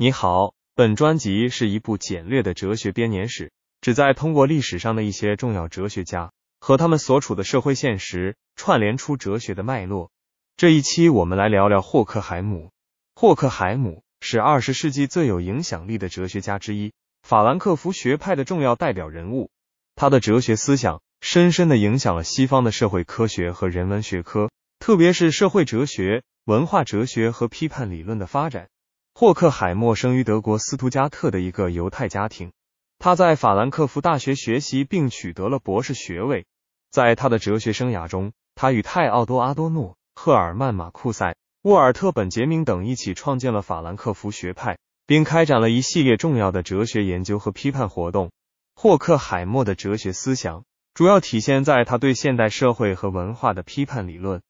你好，本专辑是一部简略的哲学编年史，旨在通过历史上的一些重要哲学家和他们所处的社会现实，串联出哲学的脉络。这一期我们来聊聊霍克海姆。霍克海姆是二十世纪最有影响力的哲学家之一，法兰克福学派的重要代表人物。他的哲学思想深深的影响了西方的社会科学和人文学科，特别是社会哲学、文化哲学和批判理论的发展。霍克海默生于德国斯图加特的一个犹太家庭，他在法兰克福大学学习并取得了博士学位。在他的哲学生涯中，他与泰奥多·阿多诺、赫尔曼·马库塞、沃尔特·本杰明等一起创建了法兰克福学派，并开展了一系列重要的哲学研究和批判活动。霍克海默的哲学思想主要体现在他对现代社会和文化的批判理论，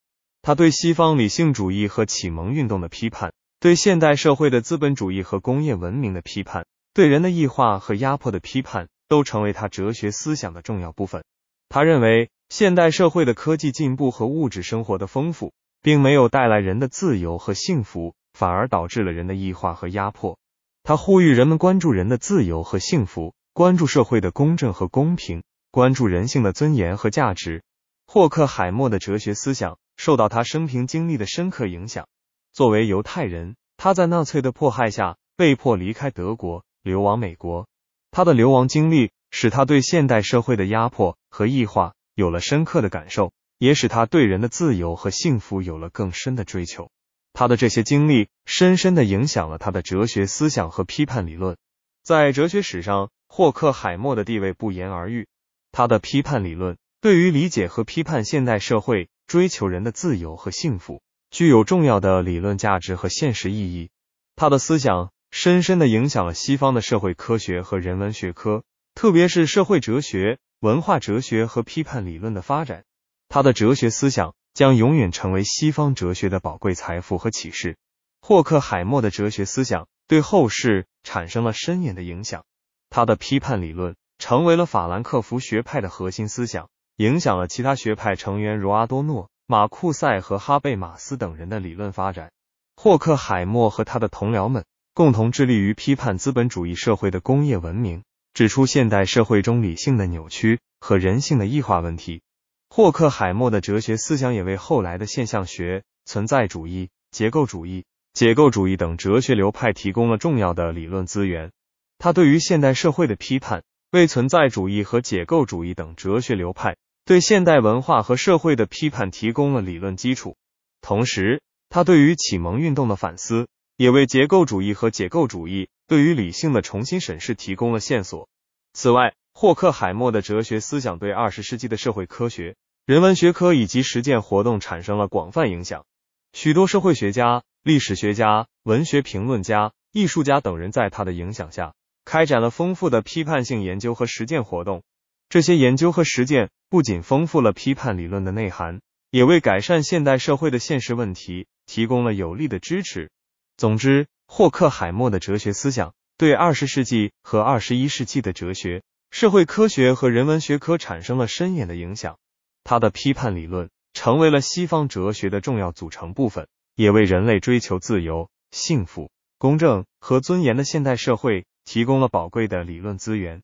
他对西方理性主义和启蒙运动的批判。对现代社会的资本主义和工业文明的批判，对人的异化和压迫的批判，都成为他哲学思想的重要部分。他认为，现代社会的科技进步和物质生活的丰富，并没有带来人的自由和幸福，反而导致了人的异化和压迫。他呼吁人们关注人的自由和幸福，关注社会的公正和公平，关注人性的尊严和价值。霍克海默的哲学思想受到他生平经历的深刻影响。作为犹太人，他在纳粹的迫害下被迫离开德国，流亡美国。他的流亡经历使他对现代社会的压迫和异化有了深刻的感受，也使他对人的自由和幸福有了更深的追求。他的这些经历深深的影响了他的哲学思想和批判理论。在哲学史上，霍克海默的地位不言而喻。他的批判理论对于理解和批判现代社会，追求人的自由和幸福。具有重要的理论价值和现实意义。他的思想深深的影响了西方的社会科学和人文学科，特别是社会哲学、文化哲学和批判理论的发展。他的哲学思想将永远成为西方哲学的宝贵财富和启示。霍克海默的哲学思想对后世产生了深远的影响。他的批判理论成为了法兰克福学派的核心思想，影响了其他学派成员如阿多诺。马库塞和哈贝马斯等人的理论发展，霍克海默和他的同僚们共同致力于批判资本主义社会的工业文明，指出现代社会中理性的扭曲和人性的异化问题。霍克海默的哲学思想也为后来的现象学、存在主义、结构主义、解构主义等哲学流派提供了重要的理论资源。他对于现代社会的批判，为存在主义和解构主义等哲学流派。对现代文化和社会的批判提供了理论基础，同时，他对于启蒙运动的反思，也为结构主义和解构主义对于理性的重新审视提供了线索。此外，霍克海默的哲学思想对二十世纪的社会科学、人文学科以及实践活动产生了广泛影响。许多社会学家、历史学家、文学评论家、艺术家等人在他的影响下，开展了丰富的批判性研究和实践活动。这些研究和实践不仅丰富了批判理论的内涵，也为改善现代社会的现实问题提供了有力的支持。总之，霍克海默的哲学思想对二十世纪和二十一世纪的哲学、社会科学和人文学科产生了深远的影响。他的批判理论成为了西方哲学的重要组成部分，也为人类追求自由、幸福、公正和尊严的现代社会提供了宝贵的理论资源。